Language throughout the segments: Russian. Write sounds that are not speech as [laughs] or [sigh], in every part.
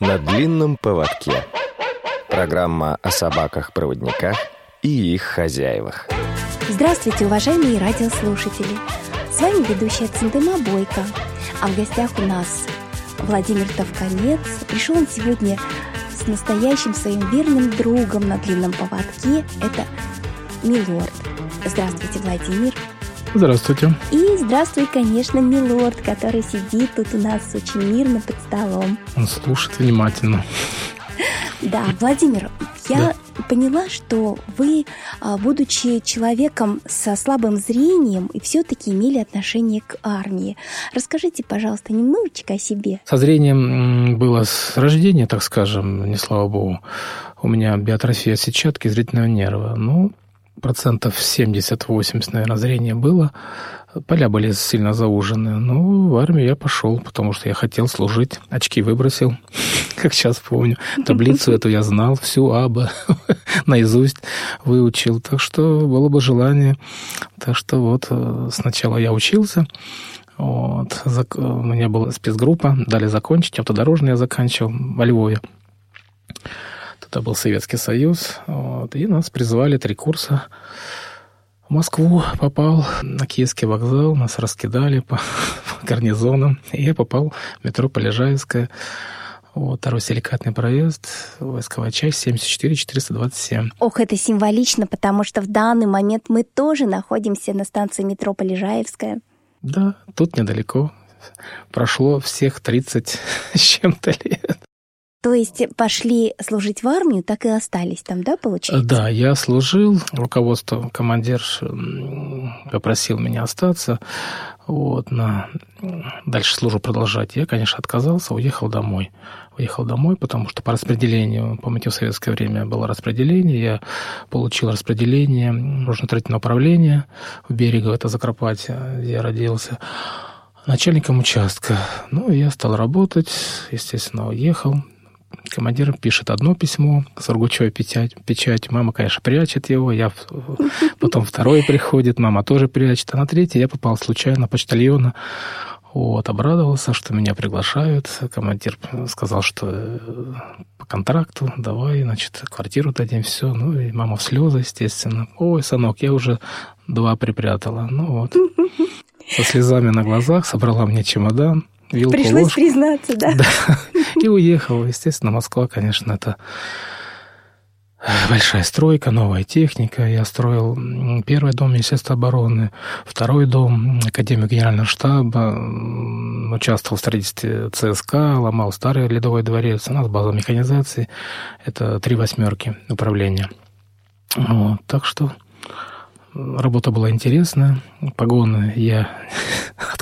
На длинном поводке. Программа о собаках-проводниках и их хозяевах. Здравствуйте, уважаемые радиослушатели! С вами ведущая Центыма Бойко. А в гостях у нас Владимир Товконец. Пришел он сегодня с настоящим своим верным другом на длинном поводке. Это Милорд. Здравствуйте, Владимир. Здравствуйте. И здравствуй, конечно, Милорд, который сидит тут у нас очень мирно под столом. Он слушает внимательно. Да, Владимир, я да. поняла, что вы, а, будучи человеком со слабым зрением, и все-таки имели отношение к армии. Расскажите, пожалуйста, немножечко о себе. Со зрением было с рождения, так скажем, не слава богу. У меня биотрофия сетчатки зрительного нерва. Ну, процентов 70-80, наверное, зрения было. Поля были сильно заужены. Ну, в армию я пошел, потому что я хотел служить. Очки выбросил, [laughs] как сейчас помню. Таблицу эту я знал, всю АБА [laughs] наизусть выучил. Так что было бы желание. Так что вот э, сначала я учился, вот. У меня была спецгруппа, дали закончить, автодорожный я заканчивал во Львове. Это был Советский Союз. Вот, и нас призвали три курса. В Москву попал на Киевский вокзал, нас раскидали по, [laughs] по гарнизонам, и я попал в метро Полежаевская. Вот, второй силикатный проезд, войсковая часть 74-427. Ох, это символично, потому что в данный момент мы тоже находимся на станции метро Полежаевская. Да, тут недалеко. Прошло всех 30 [laughs] с чем-то лет. То есть пошли служить в армию, так и остались там, да, получается? Да, я служил, руководство, командир попросил меня остаться, вот, на дальше службу продолжать. Я, конечно, отказался, уехал домой. Уехал домой, потому что по распределению, помните, в советское время было распределение, я получил распределение нужно-строительного управления в Берегово, это Закарпатье, где я родился начальником участка. Ну, я стал работать, естественно, уехал. Командир пишет одно письмо, сургучевая печать, печать. Мама, конечно, прячет его. Я потом второе приходит, мама тоже прячет. А на третье я попал случайно почтальона. Вот, обрадовался, что меня приглашают. Командир сказал, что э, по контракту давай, значит, квартиру дадим, все. Ну, и мама в слезы, естественно. Ой, сынок, я уже два припрятала. Ну вот. Со слезами на глазах собрала мне чемодан вилку, Пришлось ложку. признаться, да? Да. И уехал. Естественно, Москва, конечно, это большая стройка, новая техника. Я строил первый дом Министерства обороны, второй дом Академию Генерального штаба, участвовал в строительстве ЦСК, ломал старый Ледовый дворец. У нас база механизации. Это три восьмерки управления. Вот, так что Работа была интересная. Погоны я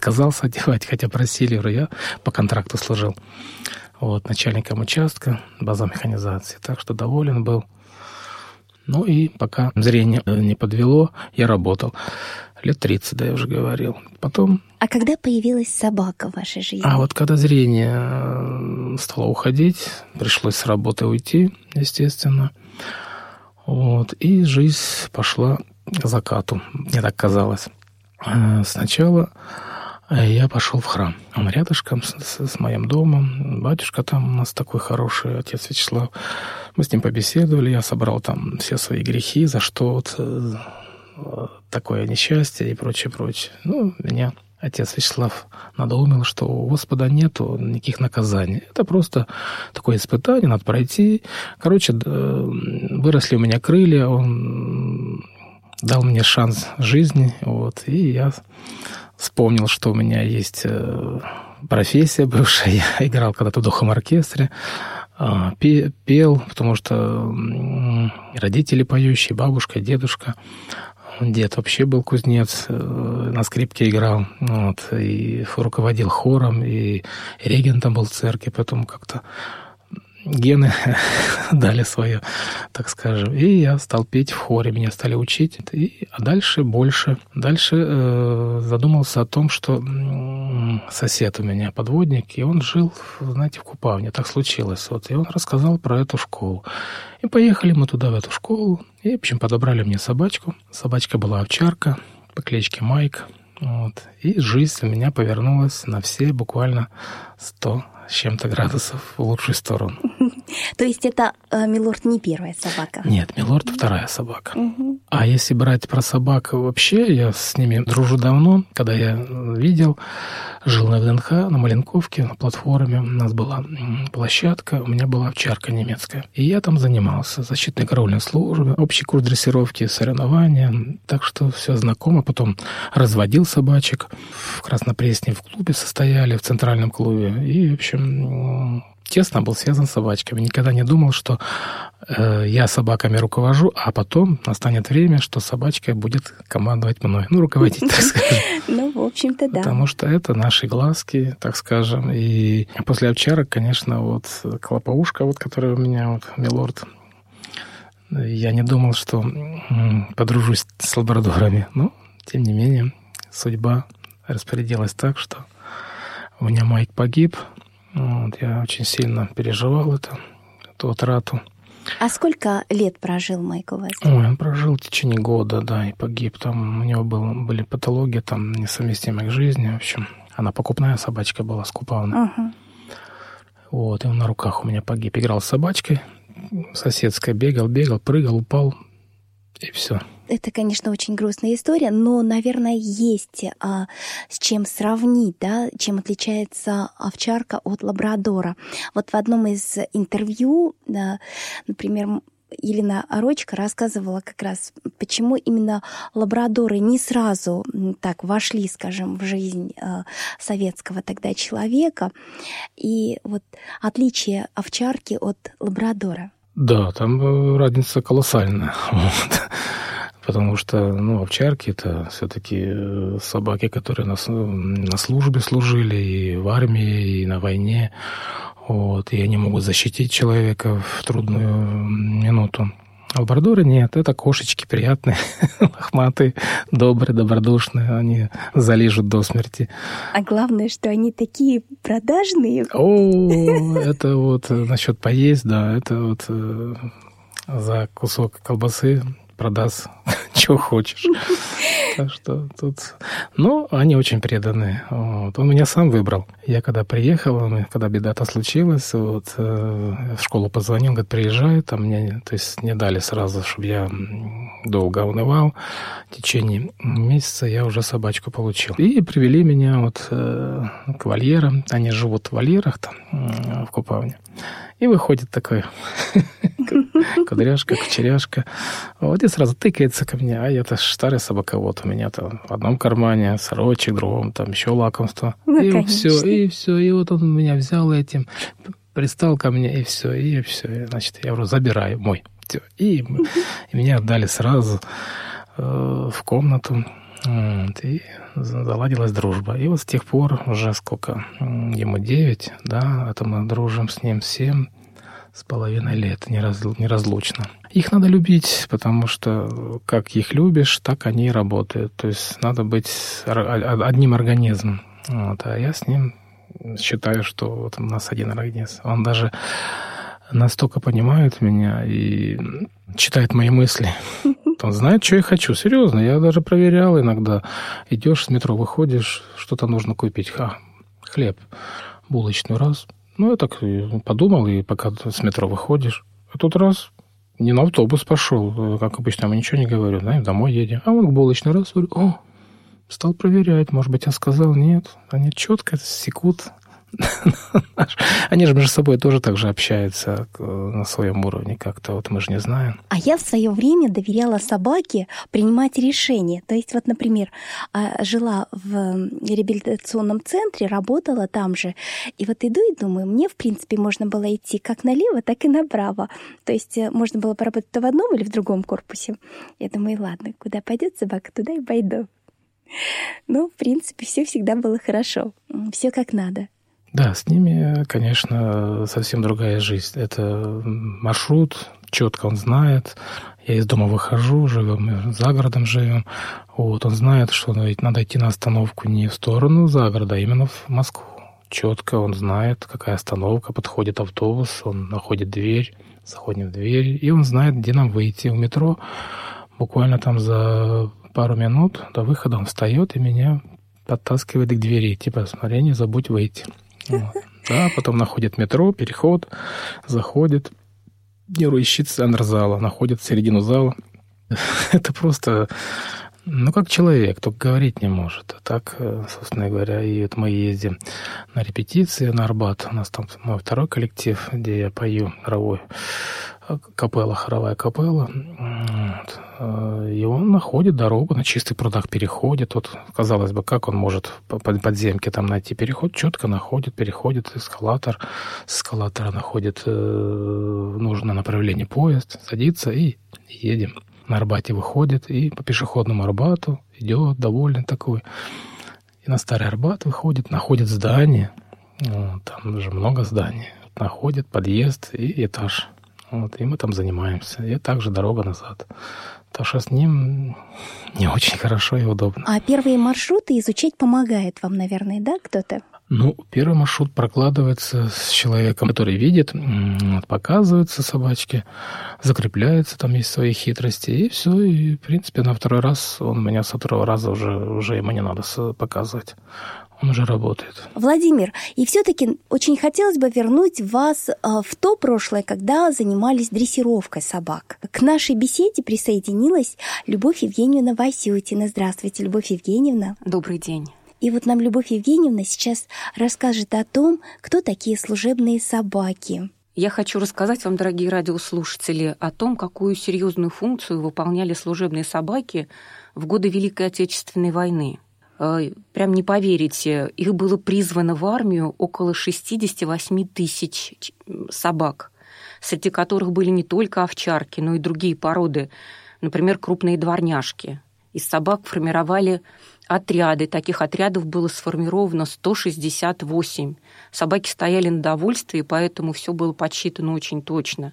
отказался [laughs] одевать, хотя просили, я по контракту служил. Вот, начальником участка, база механизации. Так что доволен был. Ну и пока зрение не подвело, я работал. Лет 30, да, я уже говорил. Потом... А когда появилась собака в вашей жизни? А вот когда зрение э, стало уходить, пришлось с работы уйти, естественно. Вот, и жизнь пошла к закату, мне так казалось. Э, сначала я пошел в храм. Он рядышком с, с, с моим домом. Батюшка там у нас такой хороший, отец Вячеслав. Мы с ним побеседовали, я собрал там все свои грехи, за что вот э, такое несчастье и прочее, прочее. Ну, меня отец Вячеслав надоумил, что у Господа нету никаких наказаний. Это просто такое испытание, надо пройти. Короче, выросли у меня крылья, он дал мне шанс жизни, вот, и я вспомнил, что у меня есть э, профессия бывшая. [laughs] Я играл когда-то в духом оркестре, а, пел, потому что родители поющие, бабушка, дедушка. Дед вообще был кузнец, э, на скрипке играл, вот, и руководил хором, и регентом был в церкви, поэтому как-то гены [laughs] дали свое, так скажем. И я стал петь в хоре, меня стали учить. И, а дальше больше. Дальше э, задумался о том, что сосед у меня подводник, и он жил, знаете, в Купавне. Так случилось. Вот. И он рассказал про эту школу. И поехали мы туда, в эту школу. И, в общем, подобрали мне собачку. Собачка была овчарка по кличке Майк. Вот. И жизнь у меня повернулась на все буквально 100 с чем-то градусов в лучшую сторону. То есть это э, Милорд не первая собака? Нет, Милорд вторая собака. А если брать про собак вообще, я с ними дружу давно. Когда я видел, жил на ВДНХ, на Маленковке, на платформе. У нас была площадка, у меня была овчарка немецкая. И я там занимался защитной караульной службой, общий курс дрессировки, соревнования. Так что все знакомо. Потом разводил собачек. В Краснопресне в клубе состояли, в центральном клубе. И, в общем, тесно был связан с собачками. Никогда не думал, что э, я собаками руковожу, а потом настанет время, что собачка будет командовать мной. Ну, руководить, так [laughs] скажем. Ну, в общем-то, да. Потому что это наши глазки, так скажем. И после овчарок, конечно, вот клопоушка, вот, которая у меня, вот, милорд, я не думал, что подружусь с лабрадорами. Но, тем не менее, судьба распорядилась так, что у меня Майк погиб – вот, я очень сильно переживал это, эту утрату. А сколько лет прожил Майк у вас? Ой, он прожил в течение года, да, и погиб. Там у него был, были патологии, там, несовместимые к жизни, в общем. Она покупная собачка была, скупавна. Угу. Вот, и он на руках у меня погиб. Играл с собачкой соседской, бегал, бегал, прыгал, упал, и все. Это, конечно, очень грустная история, но, наверное, есть а, с чем сравнить, да, чем отличается овчарка от лабрадора. Вот в одном из интервью, да, например, Елена Орочка рассказывала как раз, почему именно лабрадоры не сразу так вошли, скажем, в жизнь э, советского тогда человека. И вот отличие овчарки от лабрадора. Да, там э, разница колоссальная. [laughs] Вот потому что, ну, овчарки это все-таки э, собаки, которые на, на службе служили и в армии, и на войне, вот, и они могут защитить человека в трудную минуту. Лабрадоры нет, это кошечки приятные, [laughs] лохматые, добрые, добродушные, они залижут до смерти. А главное, что они такие продажные. О, это вот э, насчет поесть, да, это вот э, за кусок колбасы продаст, [laughs] чего хочешь. Так что тут... Ну, они очень преданные. Вот. Он меня сам выбрал. Я когда приехал, когда беда-то случилась, вот, э, в школу позвонил, говорит, приезжай, там мне, то есть не дали сразу, чтобы я долго унывал. В течение месяца я уже собачку получил. И привели меня вот э, к вольерам. Они живут в вольерах там, в Купавне. И выходит такой [laughs] кудряшка, кучеряшка. Вот и сразу тыкается ко мне. А я-то старый собаковод. У меня там в одном кармане сорочек, в другом там еще лакомство. Ну, и конечно. все, и все. И вот он меня взял этим, пристал ко мне, и все, и все. Значит, я говорю, забирай мой. Все. И, и меня отдали сразу э, в комнату. Вот, и заладилась дружба. И вот с тех пор уже сколько, ему девять, да, это мы дружим с ним семь с половиной лет, нераз, неразлучно. Их надо любить, потому что как их любишь, так они и работают. То есть надо быть одним организмом. Вот, а я с ним считаю, что вот у нас один организм. Он даже настолько понимает меня и читает мои мысли. [laughs] Он знает, что я хочу. Серьезно, я даже проверял иногда. Идешь с метро, выходишь, что-то нужно купить. Ха, хлеб булочный раз. Ну, я так подумал, и пока с метро выходишь, а тут раз не на автобус пошел, как обычно, я ничего не говорю, да, домой едем. А он к булочный раз, говорю, о, стал проверять, может быть, я сказал нет. Они четко секут [laughs] Они же между собой тоже так же общаются э, на своем уровне как-то, вот мы же не знаем. А я в свое время доверяла собаке принимать решения. То есть вот, например, а, жила в реабилитационном центре, работала там же, и вот иду и думаю, мне, в принципе, можно было идти как налево, так и направо. То есть э, можно было поработать то в одном или в другом корпусе. Я думаю, ладно, куда пойдет собака, туда и пойду. Ну, в принципе, все всегда было хорошо. Все как надо. Да, с ними, конечно, совсем другая жизнь. Это маршрут, четко он знает. Я из дома выхожу, живем, за городом живем. Вот, он знает, что надо идти на остановку не в сторону за города, а именно в Москву. Четко он знает, какая остановка, подходит автобус, он находит дверь, заходит в дверь, и он знает, где нам выйти. В метро буквально там за пару минут до выхода он встает и меня подтаскивает к двери. Типа, смотри, не забудь выйти. Вот. Да, потом находит метро, переход, заходит, Неру ищет центр зала, находит середину зала. [laughs] Это просто, ну, как человек, только говорить не может. А так, э, собственно говоря, и вот мы ездим на репетиции на Арбат. У нас там мой второй коллектив, где я пою хоровой капелла, хоровая капелла. Вот. Э, и он находит дорогу, на чистый прудах переходит. Вот, казалось бы, как он может по подземке там найти переход? Четко находит, переходит эскалатор. С эскалатора находит э, нужное направление поезд, садится и едем. На Арбате выходит и по пешеходному Арбату идет довольный такой. И на Старый Арбат выходит, находит здание. Вот, там же много зданий. Находит подъезд и этаж вот, и мы там занимаемся. И также дорога назад. Так что с ним не очень хорошо и удобно. А первые маршруты изучать помогает вам, наверное, да, кто-то? Ну, первый маршрут прокладывается с человеком, который видит, вот, показываются собачки, закрепляется, там есть свои хитрости, и все, и, в принципе, на второй раз он меня со второго раза уже, уже ему не надо показывать он уже работает. Владимир, и все-таки очень хотелось бы вернуть вас а, в то прошлое, когда занимались дрессировкой собак. К нашей беседе присоединилась Любовь Евгеньевна Васютина. Здравствуйте, Любовь Евгеньевна. Добрый день. И вот нам Любовь Евгеньевна сейчас расскажет о том, кто такие служебные собаки. Я хочу рассказать вам, дорогие радиослушатели, о том, какую серьезную функцию выполняли служебные собаки в годы Великой Отечественной войны – Э, прям не поверите, их было призвано в армию около 68 тысяч собак, среди которых были не только овчарки, но и другие породы, например, крупные дворняжки. Из собак формировали отряды. Таких отрядов было сформировано 168. Собаки стояли на довольстве, и поэтому все было подсчитано очень точно.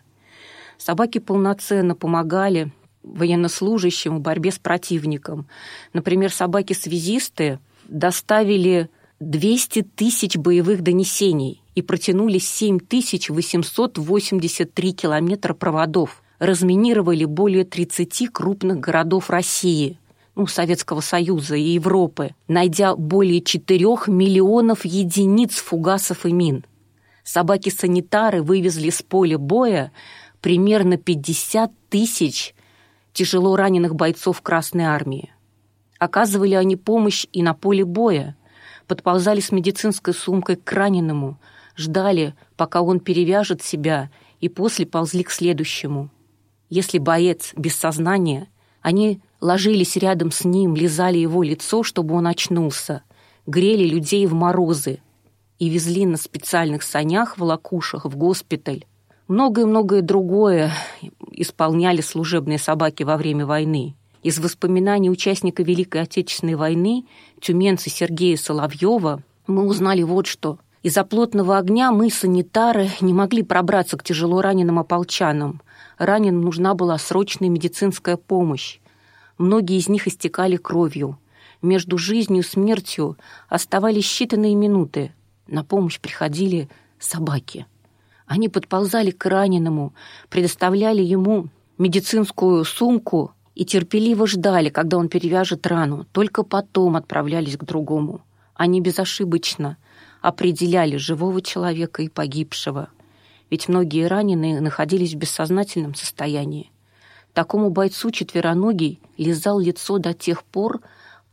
Собаки полноценно помогали военнослужащим в борьбе с противником. Например, собаки-связисты доставили 200 тысяч боевых донесений и протянули 7883 километра проводов, разминировали более 30 крупных городов России, ну, Советского Союза и Европы, найдя более 4 миллионов единиц фугасов и мин. Собаки-санитары вывезли с поля боя примерно 50 тысяч тяжело раненых бойцов Красной Армии. Оказывали они помощь и на поле боя, подползали с медицинской сумкой к раненому, ждали, пока он перевяжет себя, и после ползли к следующему. Если боец без сознания, они ложились рядом с ним, лизали его лицо, чтобы он очнулся, грели людей в морозы и везли на специальных санях в лакушах в госпиталь, Многое-многое другое исполняли служебные собаки во время войны. Из воспоминаний участника Великой Отечественной войны, тюменца Сергея Соловьева, мы узнали вот что. Из-за плотного огня мы, санитары, не могли пробраться к тяжело раненым ополчанам. Раненым нужна была срочная медицинская помощь. Многие из них истекали кровью. Между жизнью и смертью оставались считанные минуты. На помощь приходили собаки – они подползали к раненому, предоставляли ему медицинскую сумку и терпеливо ждали, когда он перевяжет рану, только потом отправлялись к другому. Они безошибочно определяли живого человека и погибшего, ведь многие раненые находились в бессознательном состоянии. Такому бойцу четвероногий лизал лицо до тех пор,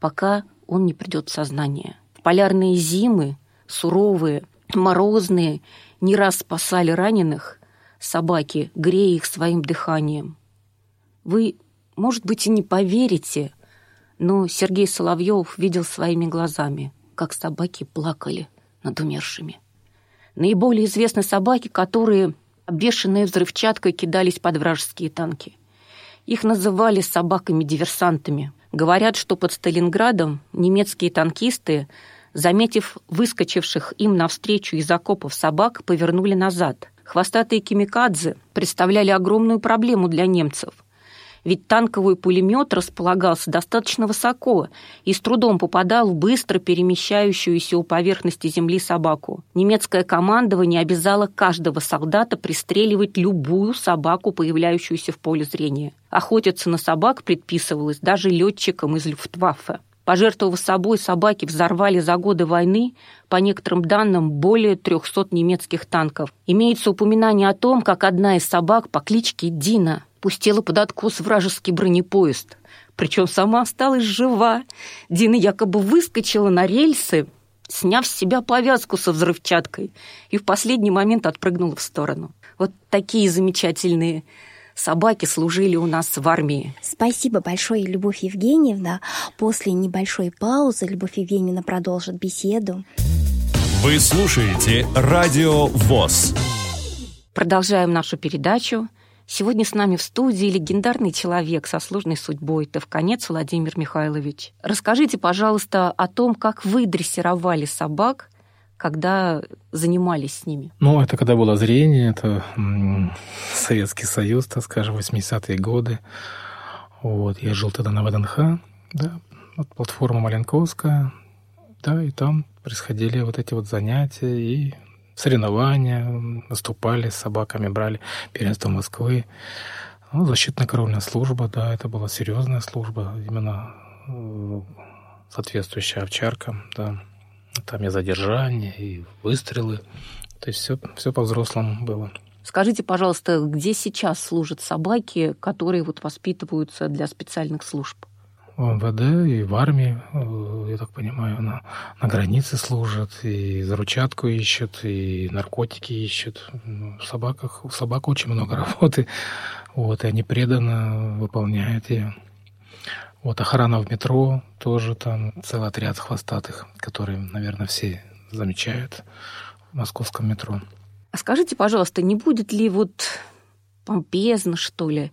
пока он не придет в сознание. В полярные зимы, суровые, морозные не раз спасали раненых, собаки, грея их своим дыханием. Вы, может быть, и не поверите, но Сергей Соловьев видел своими глазами, как собаки плакали над умершими. Наиболее известны собаки, которые, обвешанные взрывчаткой, кидались под вражеские танки. Их называли собаками-диверсантами. Говорят, что под Сталинградом немецкие танкисты заметив выскочивших им навстречу из окопов собак, повернули назад. Хвостатые кимикадзе представляли огромную проблему для немцев. ведь танковый пулемет располагался достаточно высоко и с трудом попадал в быстро перемещающуюся у поверхности земли собаку. Немецкое командование обязало каждого солдата пристреливать любую собаку, появляющуюся в поле зрения. Охотиться на собак предписывалось даже летчикам из Люфтваффе. Пожертвовав собой, собаки взорвали за годы войны, по некоторым данным, более 300 немецких танков. Имеется упоминание о том, как одна из собак по кличке Дина пустила под откос вражеский бронепоезд. Причем сама осталась жива. Дина якобы выскочила на рельсы, сняв с себя повязку со взрывчаткой, и в последний момент отпрыгнула в сторону. Вот такие замечательные собаки служили у нас в армии. Спасибо большое, Любовь Евгеньевна. После небольшой паузы Любовь Евгеньевна продолжит беседу. Вы слушаете Радио ВОЗ. Продолжаем нашу передачу. Сегодня с нами в студии легендарный человек со сложной судьбой, Товконец Владимир Михайлович. Расскажите, пожалуйста, о том, как вы дрессировали собак когда занимались с ними? Ну, это когда было зрение, это Советский Союз, так скажем, 80-е годы. Вот, я жил тогда на ВДНХ, да, вот платформа Маленковская, да, и там происходили вот эти вот занятия и соревнования, выступали с собаками, брали первенство Москвы. Ну, защитная караульная служба, да, это была серьезная служба, именно э, соответствующая овчаркам, да. Там и задержания, и выстрелы. То есть все, все по-взрослому было. Скажите, пожалуйста, где сейчас служат собаки, которые вот воспитываются для специальных служб? В МВД и в армии, э, я так понимаю, на, на границе служат, и заручатку ищут, и наркотики ищут. Ну, в собаках, у собак очень много [laughs] работы, вот, и они преданно выполняют ее. Вот охрана в метро тоже там целый отряд хвостатых, которые, наверное, все замечают в московском метро. А скажите, пожалуйста, не будет ли вот помпезно, что ли,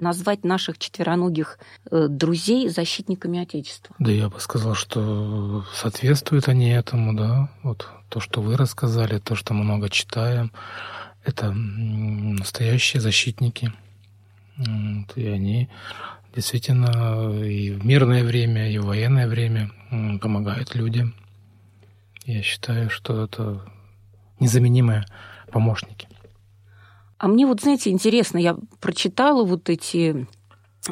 назвать наших четвероногих э, друзей защитниками Отечества? Да я бы сказал, что соответствуют они этому, да. Вот то, что вы рассказали, то, что мы много читаем, это настоящие защитники. И они действительно и в мирное время, и в военное время помогают людям. Я считаю, что это незаменимые помощники. А мне вот, знаете, интересно, я прочитала вот эти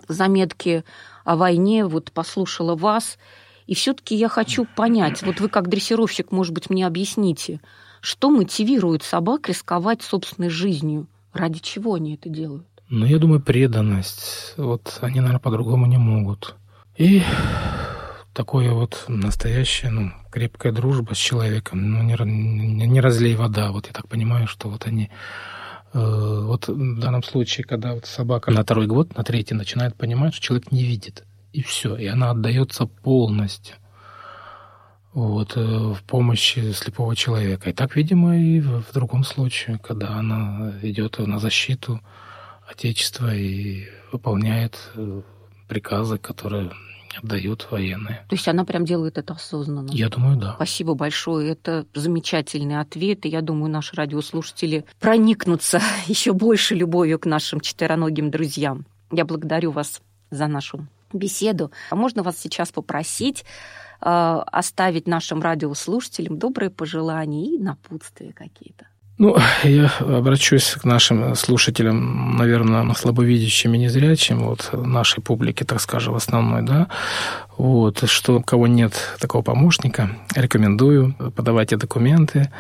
заметки о войне, вот послушала вас, и все-таки я хочу понять, вот вы как дрессировщик, может быть, мне объясните, что мотивирует собак рисковать собственной жизнью? Ради чего они это делают? Ну, я думаю, преданность. Вот они, наверное, по-другому не могут. И такое вот настоящее, ну, крепкая дружба с человеком, ну, не, не, не разлей вода. Вот я так понимаю, что вот они... Э, вот в данном случае, когда вот собака на второй год, на третий начинает понимать, что человек не видит, и все, и она отдается полностью вот, э, в помощи слепого человека. И так, видимо, и в, в другом случае, когда она идет на защиту Отечества и выполняет э, приказы, которые отдают военные. То есть она прям делает это осознанно? Я думаю, да. Спасибо большое. Это замечательный ответ. И я думаю, наши радиослушатели проникнутся [laughs] еще больше любовью к нашим четвероногим друзьям. Я благодарю вас за нашу беседу. А можно вас сейчас попросить э, оставить нашим радиослушателям добрые пожелания и напутствия какие-то? Ну, [laughs] я обращусь к нашим слушателям, наверное, слабовидящим и незрячим, вот нашей публике, так скажем, основной, да, вот, что у кого нет такого помощника, рекомендую, подавайте документы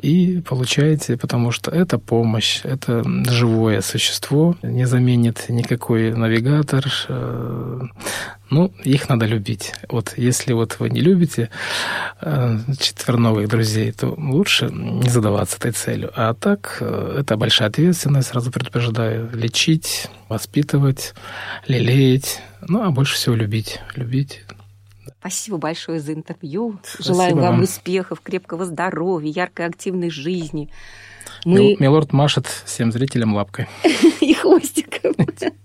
и получаете, потому что это помощь, это живое существо, не заменит никакой навигатор. Э, ну, их надо любить. Вот если вот вы не любите э, четверновых друзей, то лучше не задаваться этой целью. А так, э, это большая ответственность, сразу предупреждаю. Лечить, воспитывать, лелеять, ну, а больше всего любить. Любить, Спасибо большое за интервью. Спасибо Желаем вам, вам успехов, крепкого здоровья, яркой активной жизни. Мы... Милорд машет всем зрителям лапкой. [laughs] И хвостиком. [laughs]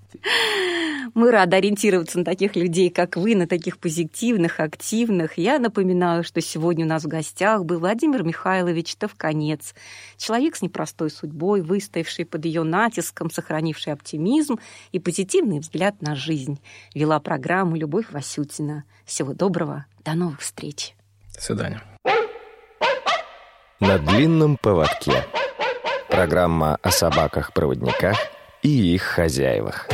Мы рады ориентироваться на таких людей, как вы, на таких позитивных, активных. Я напоминаю, что сегодня у нас в гостях был Владимир Михайлович Товконец, человек с непростой судьбой, выстоявший под ее натиском, сохранивший оптимизм и позитивный взгляд на жизнь. Вела программу Любовь Васютина. Всего доброго, до новых встреч. До свидания. На длинном поводке. Программа о собаках-проводниках и их хозяевах.